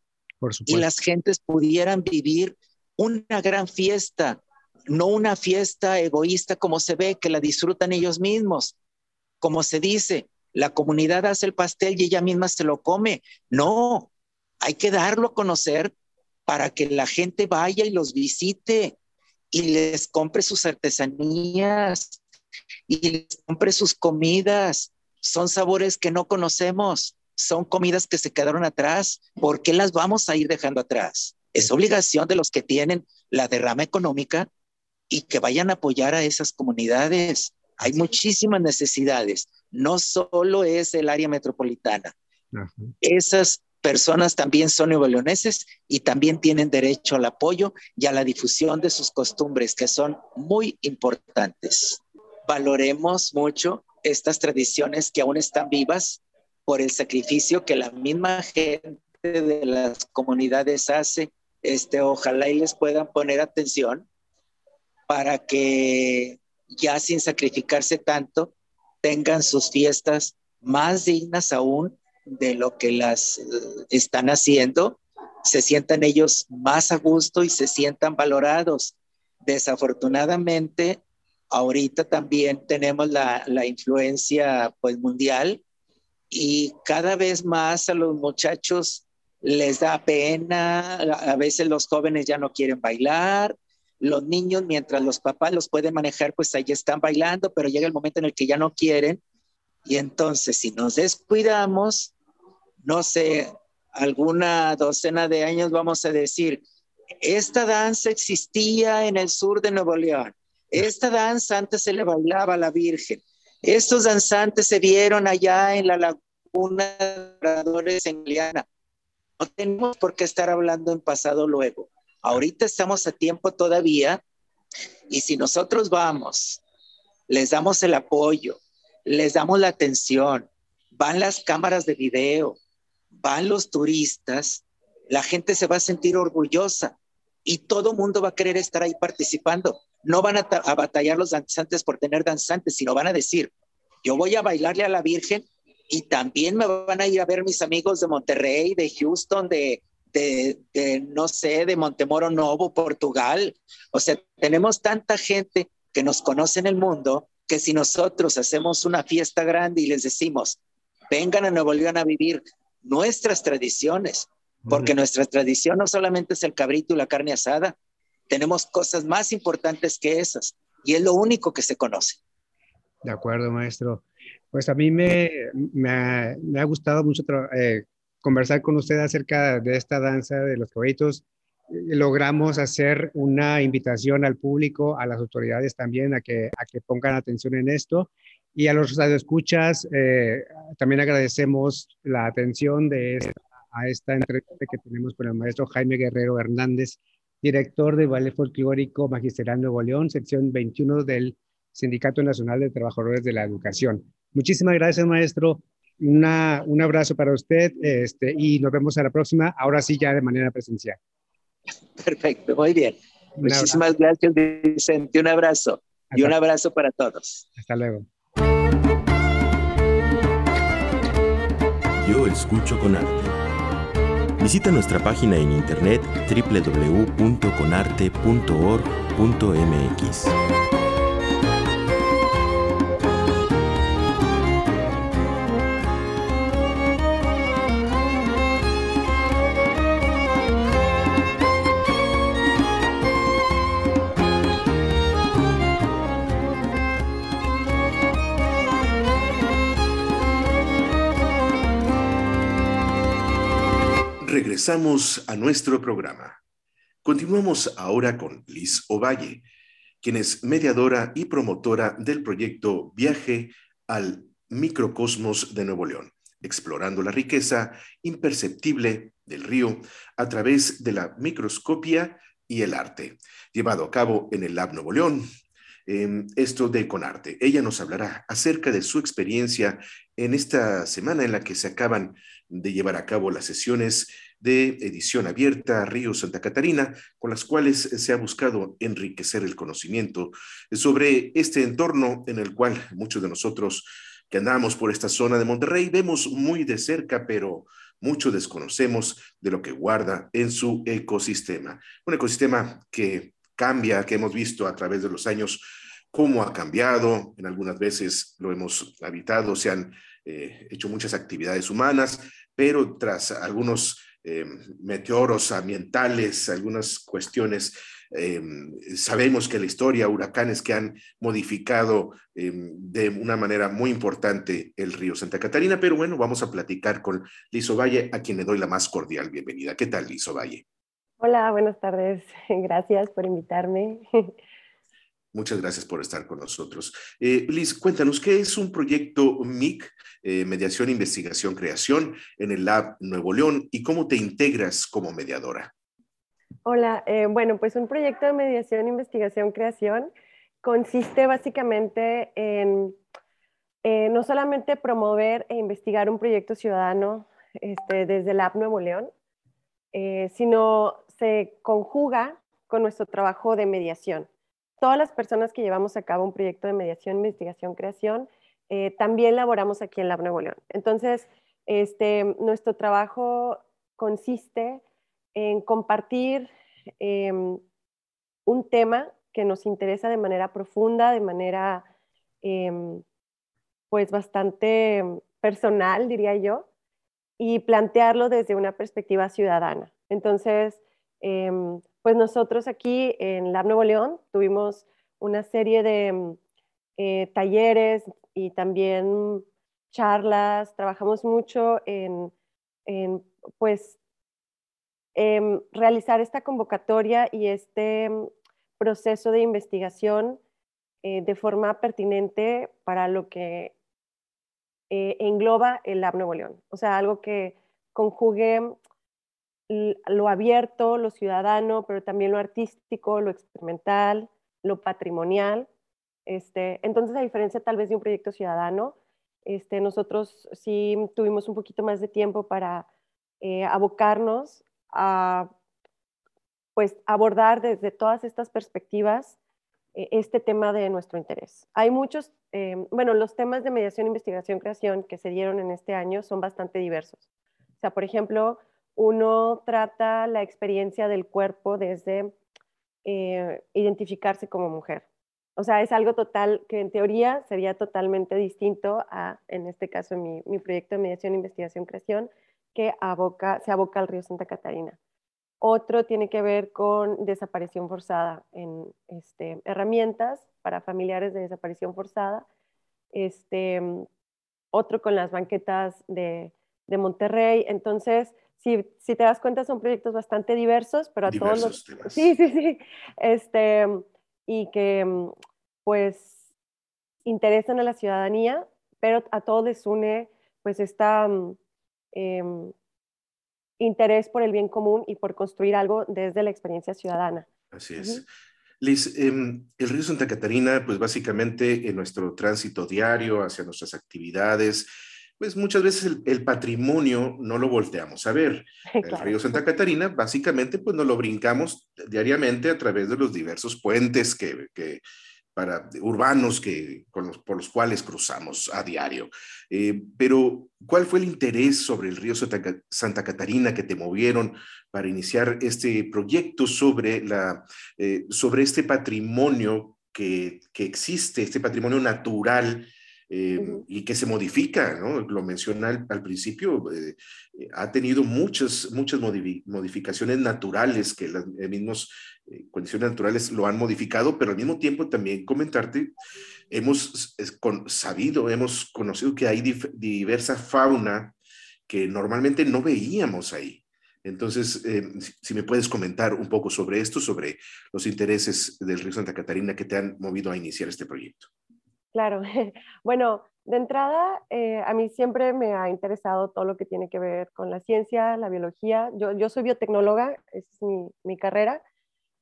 y las gentes pudieran vivir una gran fiesta, no una fiesta egoísta como se ve, que la disfrutan ellos mismos. Como se dice, la comunidad hace el pastel y ella misma se lo come. No, hay que darlo a conocer para que la gente vaya y los visite y les compre sus artesanías y les compre sus comidas. Son sabores que no conocemos, son comidas que se quedaron atrás. ¿Por qué las vamos a ir dejando atrás? Es obligación de los que tienen la derrama económica y que vayan a apoyar a esas comunidades. Hay muchísimas necesidades no solo es el área metropolitana. Esas personas también son neoleoneses y también tienen derecho al apoyo y a la difusión de sus costumbres, que son muy importantes. Valoremos mucho estas tradiciones que aún están vivas, por el sacrificio que la misma gente de las comunidades hace. Este, ojalá y les puedan poner atención para que ya sin sacrificarse tanto tengan sus fiestas más dignas aún de lo que las eh, están haciendo, se sientan ellos más a gusto y se sientan valorados. Desafortunadamente, ahorita también tenemos la, la influencia pues, mundial y cada vez más a los muchachos les da pena, a veces los jóvenes ya no quieren bailar, los niños mientras los papás los pueden manejar, pues ahí están bailando, pero llega el momento en el que ya no quieren y entonces si nos descuidamos, no sé, alguna docena de años vamos a decir, esta danza existía en el sur de Nuevo León, esta danza antes se le bailaba a la Virgen, estos danzantes se vieron allá en la laguna de en Liana. No tenemos por qué estar hablando en pasado luego. Ahorita estamos a tiempo todavía y si nosotros vamos, les damos el apoyo, les damos la atención, van las cámaras de video, van los turistas, la gente se va a sentir orgullosa y todo mundo va a querer estar ahí participando. No van a, a batallar los danzantes por tener danzantes, sino van a decir, yo voy a bailarle a la Virgen y también me van a ir a ver mis amigos de Monterrey, de Houston, de, de, no sé, de Montemoro Novo, Portugal. O sea, tenemos tanta gente que nos conoce en el mundo que si nosotros hacemos una fiesta grande y les decimos, vengan a Nuevo León a vivir nuestras tradiciones, porque nuestra tradición no solamente es el cabrito y la carne asada, tenemos cosas más importantes que esas y es lo único que se conoce. De acuerdo, maestro. Pues a mí me, me, ha, gustado mucho eh, conversar con usted acerca de esta danza de los caballitos. Logramos hacer una invitación al público, a las autoridades también, a que, a que pongan atención en esto. Y a los radioescuchas, eh, también agradecemos la atención de esta, a esta entrevista que tenemos con el maestro Jaime Guerrero Hernández, director de Ballet Folclórico Magisterial Nuevo León, sección 21 del Sindicato Nacional de Trabajadores de la Educación. Muchísimas gracias, maestro. Una, un abrazo para usted este, y nos vemos a la próxima, ahora sí ya de manera presencial. Perfecto, muy bien. Muchísimas gracias, Vicente. Un abrazo y un abrazo para todos. Hasta luego. Yo escucho con arte. Visita nuestra página en internet www.conarte.org.mx. Regresamos a nuestro programa. Continuamos ahora con Liz Ovalle, quien es mediadora y promotora del proyecto Viaje al Microcosmos de Nuevo León, explorando la riqueza imperceptible del río a través de la microscopia y el arte, llevado a cabo en el Lab Nuevo León. Em, esto de Conarte. Ella nos hablará acerca de su experiencia en esta semana en la que se acaban de llevar a cabo las sesiones de edición abierta Río Santa Catarina, con las cuales se ha buscado enriquecer el conocimiento sobre este entorno en el cual muchos de nosotros que andamos por esta zona de Monterrey vemos muy de cerca, pero mucho desconocemos de lo que guarda en su ecosistema. Un ecosistema que cambia, que hemos visto a través de los años cómo ha cambiado, en algunas veces lo hemos habitado, se han eh, hecho muchas actividades humanas, pero tras algunos eh, meteoros ambientales, algunas cuestiones. Eh, sabemos que la historia, huracanes que han modificado eh, de una manera muy importante el río Santa Catarina, pero bueno, vamos a platicar con Lizo Valle, a quien le doy la más cordial bienvenida. ¿Qué tal, Lizo Valle? Hola, buenas tardes. (laughs) Gracias por invitarme. (laughs) Muchas gracias por estar con nosotros. Liz, cuéntanos, ¿qué es un proyecto MIC eh, mediación, Investigación, Creación en el Lab Nuevo León y cómo te integras como mediadora. Hola, eh, bueno, pues un proyecto de mediación, investigación, creación consiste básicamente en eh, no solamente promover e investigar un proyecto ciudadano este, desde la App Nuevo León, eh, sino se conjuga con nuestro trabajo de mediación. Todas las personas que llevamos a cabo un proyecto de mediación, investigación, creación, eh, también laboramos aquí en la Nuevo León. Entonces, este, nuestro trabajo consiste en compartir em, un tema que nos interesa de manera profunda, de manera em, pues bastante personal, diría yo, y plantearlo desde una perspectiva ciudadana. Entonces, em, pues nosotros aquí en Lab Nuevo León tuvimos una serie de eh, talleres y también charlas, trabajamos mucho en, pues, em, realizar esta convocatoria y este proceso de investigación eh, de forma pertinente para lo que eh, engloba el Lab Nuevo León. O sea, algo que conjugue lo abierto, lo ciudadano, pero también lo artístico, lo experimental, lo patrimonial. Este, entonces, a diferencia tal vez de un proyecto ciudadano, este, nosotros sí tuvimos un poquito más de tiempo para eh, abocarnos a pues, abordar desde todas estas perspectivas eh, este tema de nuestro interés. Hay muchos, eh, bueno, los temas de mediación, investigación, creación que se dieron en este año son bastante diversos. O sea, por ejemplo, uno trata la experiencia del cuerpo desde eh, identificarse como mujer. O sea, es algo total que en teoría sería totalmente distinto a, en este caso, mi, mi proyecto de mediación, investigación, creación, que aboca, se aboca al río Santa Catarina. Otro tiene que ver con desaparición forzada en este, herramientas para familiares de desaparición forzada. Este, otro con las banquetas de, de Monterrey. Entonces, si, si, te das cuenta, son proyectos bastante diversos, pero a todos los... (laughs) Sí, sí, sí. Este, y que, pues, interesan a la ciudadanía, pero a todos les une, pues, esta... Eh, interés por el bien común y por construir algo desde la experiencia ciudadana. Así es. Liz, em, el río Santa Catarina, pues básicamente en nuestro tránsito diario hacia nuestras actividades, pues muchas veces el, patrimonio no lo volteamos a ver. El río Santa Catarina, básicamente, pues no lo brincamos diariamente a través de los diversos puentes que, que para, urbanos que, por los cuales cruzamos a diario. Eh, pero, ¿cuál fue el interés sobre el río Santa, Catarina que te movieron para iniciar este proyecto sobre, la, eh, sobre este patrimonio que, que, existe, este patrimonio natural eh, y que se modifica, ¿no? Lo menciona al, principio, eh, eh, ha tenido muchas, muchas modificaciones naturales que las mismas condiciones naturales lo han modificado, pero al mismo tiempo también comentarte, hemos sabido, hemos conocido que hay diversa fauna que normalmente no veíamos ahí. Entonces, si me puedes comentar un poco sobre esto, sobre los intereses del río Santa Catarina que te han movido a iniciar este proyecto. Claro, (laughs) bueno, de entrada, eh, a mí siempre me ha interesado todo lo que tiene que ver con la ciencia, la biología. Yo, yo soy biotecnóloga, esa es mi, mi, carrera,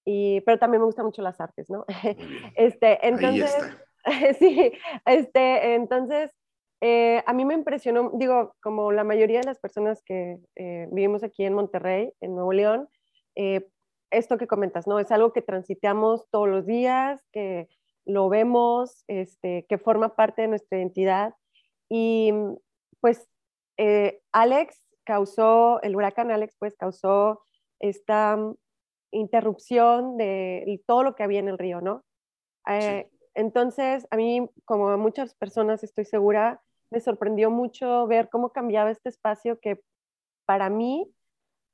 y, pero también me gustan mucho las artes, ¿no? (laughs) Este, entonces, (laughs) sí, este, entonces, eh, a mí me impresionó, digo, como la mayoría de las personas que eh, vivimos aquí en Monterrey, en Nuevo León, esto que comentas, ¿no? Es algo que transitamos todos los días, que lo vemos, este, que forma parte de nuestra identidad. Y pues eh, Alex causó, el huracán Alex pues causó esta interrupción de todo lo que había en el río, ¿no? Eh, entonces, a mí, como a muchas personas, estoy segura, me sorprendió mucho ver cómo cambiaba este espacio que para mí,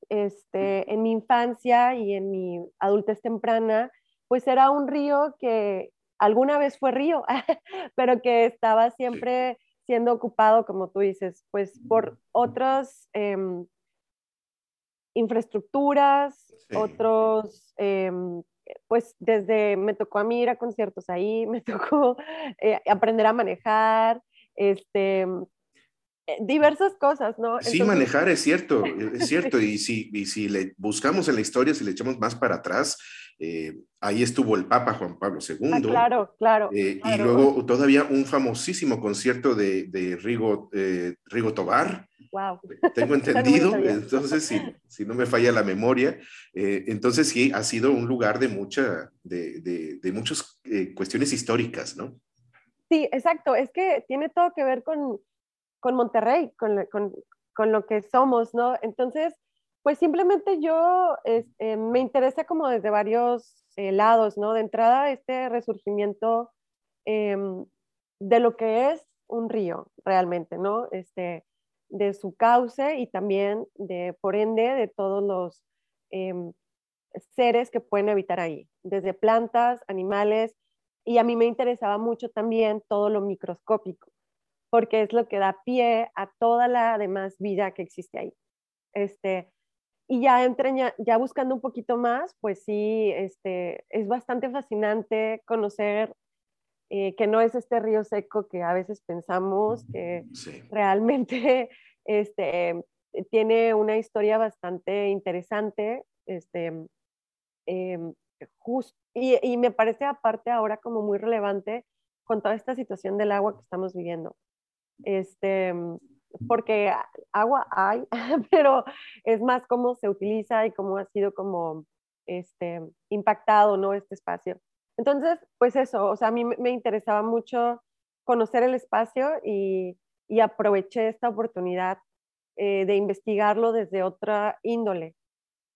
este, en mi infancia y en mi adultez temprana, pues era un río que alguna vez fue río, (laughs) pero que estaba siempre siendo ocupado, como tú dices, pues por otras em, infraestructuras, otros, em, pues desde, me tocó a mí ir a conciertos ahí, (laughs) me tocó eh, aprender a manejar, este, diversas cosas, ¿no? sí, manejar es cierto, (laughs) es cierto, y si, y si le buscamos en la historia, si le echamos más para atrás, Eh, ahí estuvo el Papa Juan Pablo II. Ah, claro, claro, Y luego todavía un famosísimo concierto de, de Rigo, Rigo Tobar. Wow. Tengo (laughs) entendido, entonces si, si, no me falla la memoria, entonces sí ha sido un lugar de mucha, de, de, de muchas cuestiones históricas, ¿no? Sí, exacto. Es que tiene todo que ver con, con Monterrey, con, con, con, lo que somos, ¿no? Entonces, pues simplemente yo eh, me interesa como desde varios eh, lados, ¿no? De entrada, este resurgimiento em, de lo que es un río realmente, ¿no? Este, de su cauce y también de, por ende, de todos los em, seres que pueden habitar ahí, desde plantas, animales, y a mí me interesaba mucho también todo lo microscópico, porque es lo que da pie a toda la demás vida que existe ahí. Este, y ya, entre, ya, buscando un poquito más, pues sí, este, es bastante fascinante conocer eh, que no es este río seco que a veces pensamos que realmente (laughs) este, tiene una historia bastante interesante. Este, em, y, me parece aparte ahora como muy relevante con toda esta situación del agua que estamos viviendo. Este, porque agua hay, (laughs) pero es más cómo se utiliza y cómo ha sido como este, impactado, ¿no? Este espacio. Entonces, pues eso, o sea, a mí me interesaba mucho conocer el espacio y, y aproveché esta oportunidad eh, de investigarlo desde otra índole,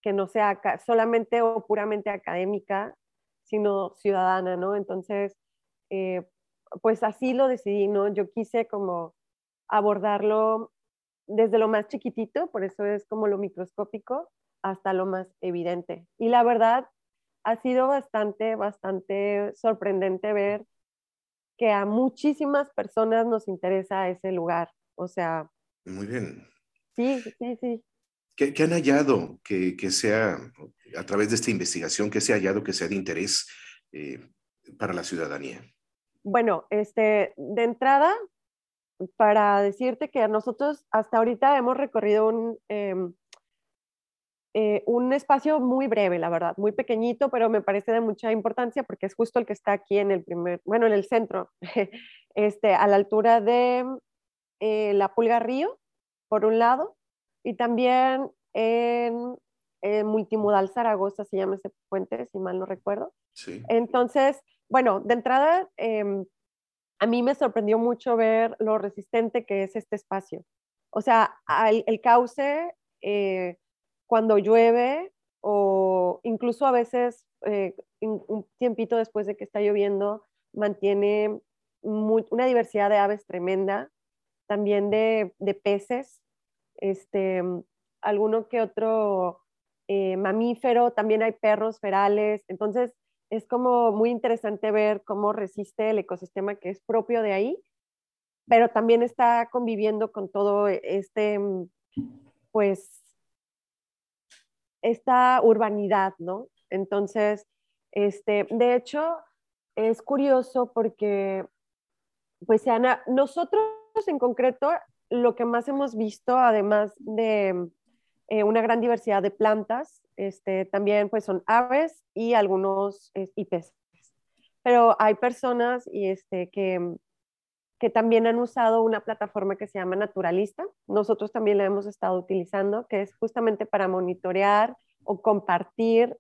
que no sea solamente o puramente académica, sino ciudadana, ¿no? Entonces, eh, pues así lo decidí, ¿no? Yo quise como abordarlo desde lo más chiquitito, por eso es como lo microscópico, hasta lo más evidente. Y la verdad, ha sido bastante, bastante sorprendente ver que a muchísimas personas nos interesa ese lugar. O sea... Muy bien. Sí, sí, sí. ¿Qué, han hallado que, sea, a través de esta investigación, que se ha hallado que sea de interés eh, para la ciudadanía? Bueno, este, de entrada, para decirte que nosotros hasta ahorita hemos recorrido un, em, eh, un espacio muy breve, la verdad, muy pequeñito, pero me parece de mucha importancia porque es justo el que está aquí en el primer, bueno, en el centro, (laughs) este, a la altura de eh, la Pulga Río, por un lado, y también en, Multimodal Zaragoza se llama ese puente, si mal no recuerdo. Sí. Entonces, bueno, de entrada, em, a mí me sorprendió mucho ver lo resistente que es este espacio. O sea, el, cauce, eh, cuando llueve, o incluso a veces eh, un tiempito después de que está lloviendo, mantiene una diversidad de aves tremenda, también de, peces este, alguno que otro eh, mamífero, también hay perros ferales, entonces es como muy interesante ver cómo resiste el ecosistema que es propio de ahí, pero también está conviviendo con todo este, pues, esta urbanidad, ¿no? Entonces, este, de hecho, es curioso porque, pues, Ana, nosotros en concreto lo que más hemos visto, además de eh, una gran diversidad de plantas, este, también pues son aves y algunos y peces. Pero hay personas y este, que, que también han usado una plataforma que se llama Naturalista. Nosotros también la hemos estado utilizando, que es justamente para monitorear o compartir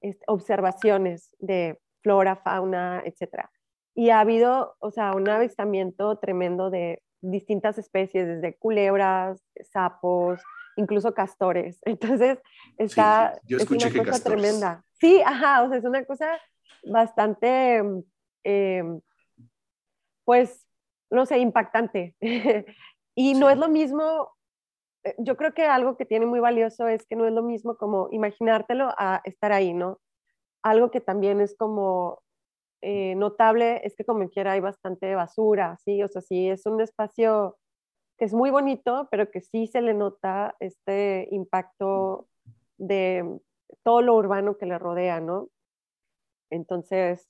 este, observaciones de flora, fauna, etc. Y ha habido, o sea, un avistamiento tremendo de distintas especies, desde culebras, sapos, incluso castores. (laughs) Entonces, está es una cosa tremenda. Sí, ajá, o sea, es una cosa bastante, em, pues, no sé, impactante. (laughs) y no es lo mismo, eh, yo creo que algo que tiene muy valioso es que no es lo mismo como imaginártelo a estar ahí, ¿no? Algo que también es como eh, notable es que como quiera hay bastante basura, ¿sí? O sea, sí, es un espacio que es muy bonito, pero que sí se le nota este impacto de todo lo urbano que le rodea, ¿no? Entonces...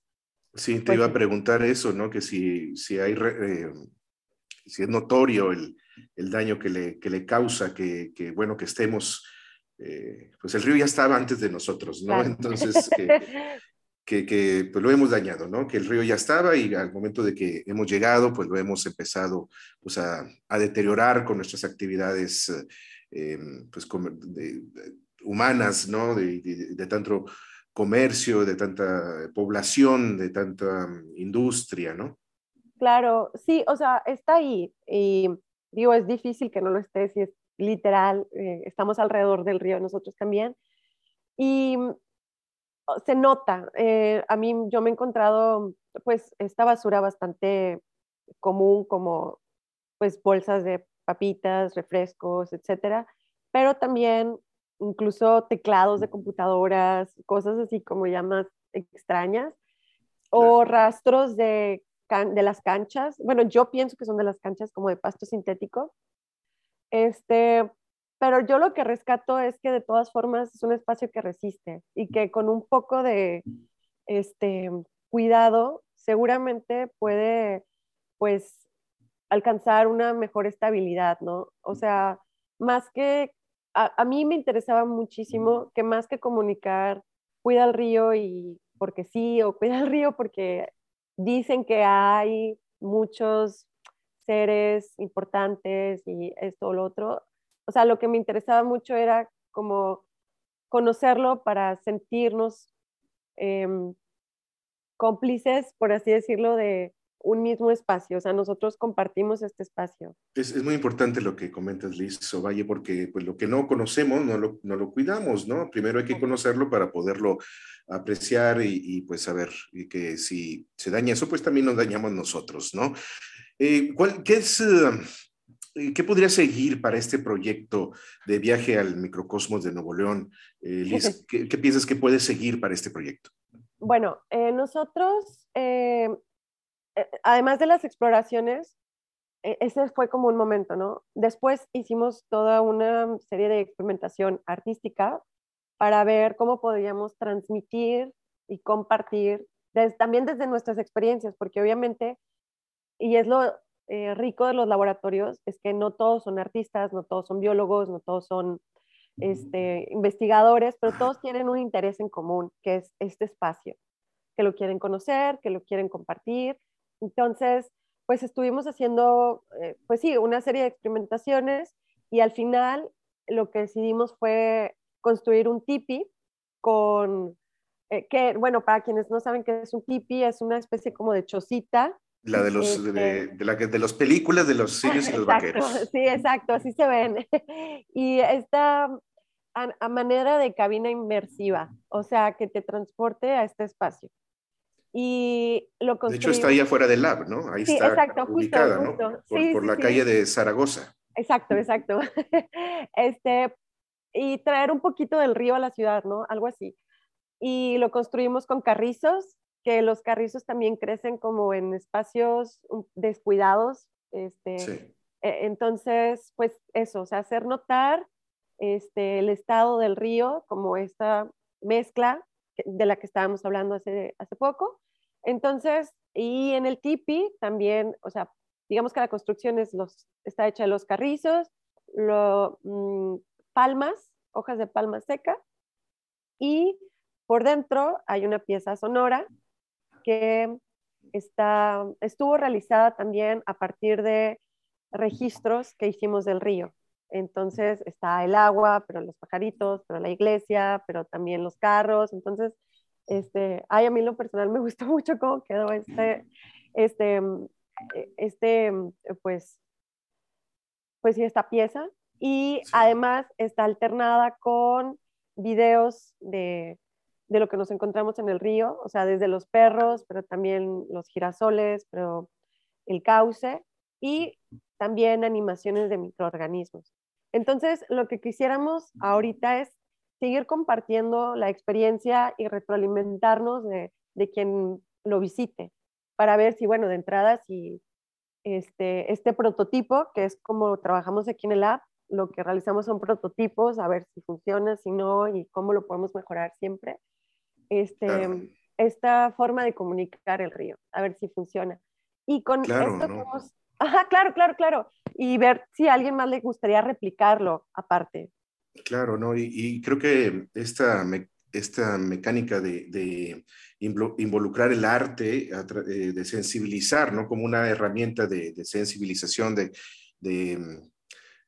Sí, te pues iba a preguntar eso, ¿no? Que si, si hay... Eh, si es notorio el, el daño que le, que le causa, que, que, bueno, que estemos eh, pues el río ya estaba antes de nosotros, ¿no? Entonces, que, (laughs) que, pues lo hemos dañado, ¿no? Que el río ya estaba y al momento de que hemos llegado, pues lo hemos empezado pues, a, a deteriorar con nuestras actividades eh, pues, humanas, ¿no? De, tanto comercio, de tanta población, de tanta industria, ¿no? Claro, sí, o sea, está ahí y digo, es difícil que no lo esté si es literal, eh, estamos alrededor del río nosotros también. Y se nota, eh, a mí yo me he encontrado pues esta basura bastante común como pues bolsas de papitas, refrescos, etcétera, pero también incluso teclados de computadoras, cosas así como ya más extrañas, o rastros de, de las canchas. Bueno, yo pienso que son de las canchas como de pasto sintético, este, pero yo lo que rescato es que de todas formas es un espacio que resiste y que con un poco de este, cuidado seguramente puede pues alcanzar una mejor estabilidad, ¿no? O sea, más que, a, mí me interesaba muchísimo que más que comunicar, cuida el río y porque sí, o cuida el río porque dicen que hay muchos seres importantes y esto o lo otro. O sea, lo que me interesaba mucho era como conocerlo para sentirnos em, cómplices, por así decirlo, de un mismo espacio, o sea, nosotros compartimos este espacio. Es, es muy importante lo que comentas, Liz Ovalle, porque pues lo que no conocemos no lo, no lo cuidamos, ¿no? Primero hay que conocerlo para poderlo apreciar y, y, pues saber y que si se daña eso, pues también nos dañamos nosotros, ¿no? Eh, ¿cuál, qué, es, eh, ¿Qué podría seguir para este proyecto de viaje al microcosmos de Nuevo León? Eh, Liz, ¿qué, ¿qué, piensas que puede seguir para este proyecto? Bueno, nosotros, además de las exploraciones, e, ese fue como un momento, ¿no? Después hicimos toda una serie de experimentación artística para ver cómo podíamos transmitir y compartir también desde nuestras experiencias, porque obviamente y es lo eh, rico de los laboratorios, es que no todos son artistas, no todos son biólogos, no todos son este, investigadores, pero todos tienen un interés en común, que es este espacio, que lo quieren conocer, que lo quieren compartir. Entonces, pues estuvimos haciendo, eh, pues sí, una serie de experimentaciones y al final lo que decidimos fue construir un tipi con, eh, que, bueno, para quienes no saben qué es un tipi, es una especie como de chocita la de los de, este la, de las películas de los sirios y los vaqueros. Sí, exacto, así se ven. (laughs) Y esta a, manera de cabina inmersiva, o sea, que te transporte a este espacio. Y lo De hecho, está ahí afuera del lab, ¿no? Ahí está exacto, ubicada, ¿no? Por, por la calle de Zaragoza. Exacto, exacto. (laughs) Este, y traer un poquito del río a la ciudad, ¿no? Algo así. Y lo construimos con carrizos que los carrizos también crecen como en espacios descuidados. Este, e, Entonces, pues eso, o sea, hacer notar este, el estado del río como esta mezcla de la que estábamos hablando hace, hace poco. Entonces, y en el tipi también, o sea, digamos que la construcción es los, está hecha de los carrizos, lo, mm, palmas, hojas de palma seca, y por dentro hay una pieza sonora que está, estuvo realizada también a partir de registros que hicimos del río. Entonces está el agua, pero los pajaritos, pero la iglesia, pero también los carros. Entonces, este, ay, a mí lo personal me (laughs) gustó mucho cómo quedó este, este, este, pues, pues sí, esta pieza. Y además está alternada con videos de de lo que nos encontramos en el río, o sea, desde los perros, pero también los girasoles, pero el cauce y también animaciones de microorganismos. Entonces, lo que quisiéramos ahorita es seguir compartiendo la experiencia y retroalimentarnos de, de quien lo visite para ver si, bueno, de entrada, si este, este prototipo, que es como trabajamos aquí en el app, lo que realizamos son prototipos, a ver si funciona, si no, y cómo lo podemos mejorar siempre este, esta forma de comunicar el río, a ver si funciona. Y con claro, esto Ajá, claro, claro, claro. Y ver si a alguien más le gustaría replicarlo aparte. Claro, ¿no? Y, creo que esta, esta mecánica de, involucrar el arte, eh, de sensibilizar, ¿no? Como una herramienta de, sensibilización, de,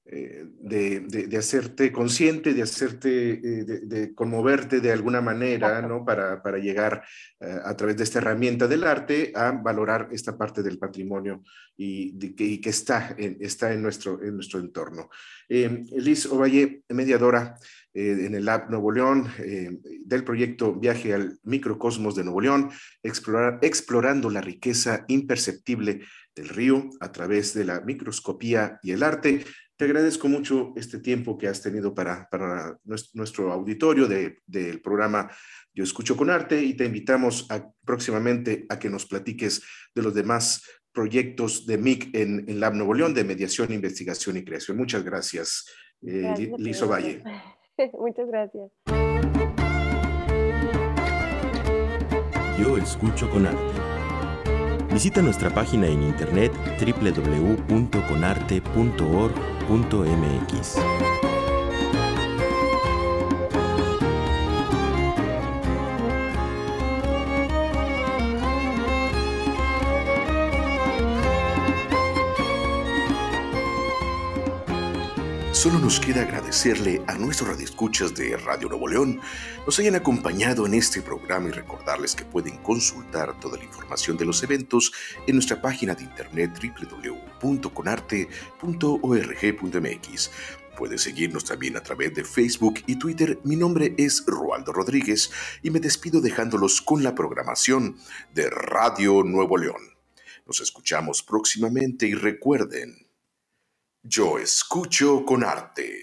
eh, de, hacerte consciente, de hacerte, eh, de, conmoverte de alguna manera, ¿no? Para, llegar eh, a través de esta herramienta del arte a valorar esta parte del patrimonio y, que, que, está, en, está en, nuestro, en nuestro entorno. Liz Ovalle, mediadora en el Lab Nuevo León, del proyecto Viaje al Microcosmos de Nuevo León, explorar, explorando la riqueza imperceptible del río a través de la microscopía y el arte. Te agradezco mucho este tiempo que has tenido para, para nuestro auditorio del programa Yo Escucho con Arte y te invitamos próximamente a que nos platiques de los demás proyectos de MIC en, en Lab Nuevo León de mediación, investigación y creación. Muchas gracias, eh, Lizo Valle. (laughs) Muchas gracias. Yo escucho con arte. Visita nuestra página en internet www.conarte.org.mx. Solo nos queda agradecerle a nuestros radioescuchas de Radio Nuevo León nos hayan acompañado en este programa y recordarles que pueden consultar toda la información de los eventos en nuestra página de internet www.conarte.org.mx. Puede seguirnos también a través de Facebook y Twitter. Mi nombre es Rualdo Rodríguez y me despido dejándolos con la programación de Radio Nuevo León. Nos escuchamos próximamente y recuerden, yo escucho con arte.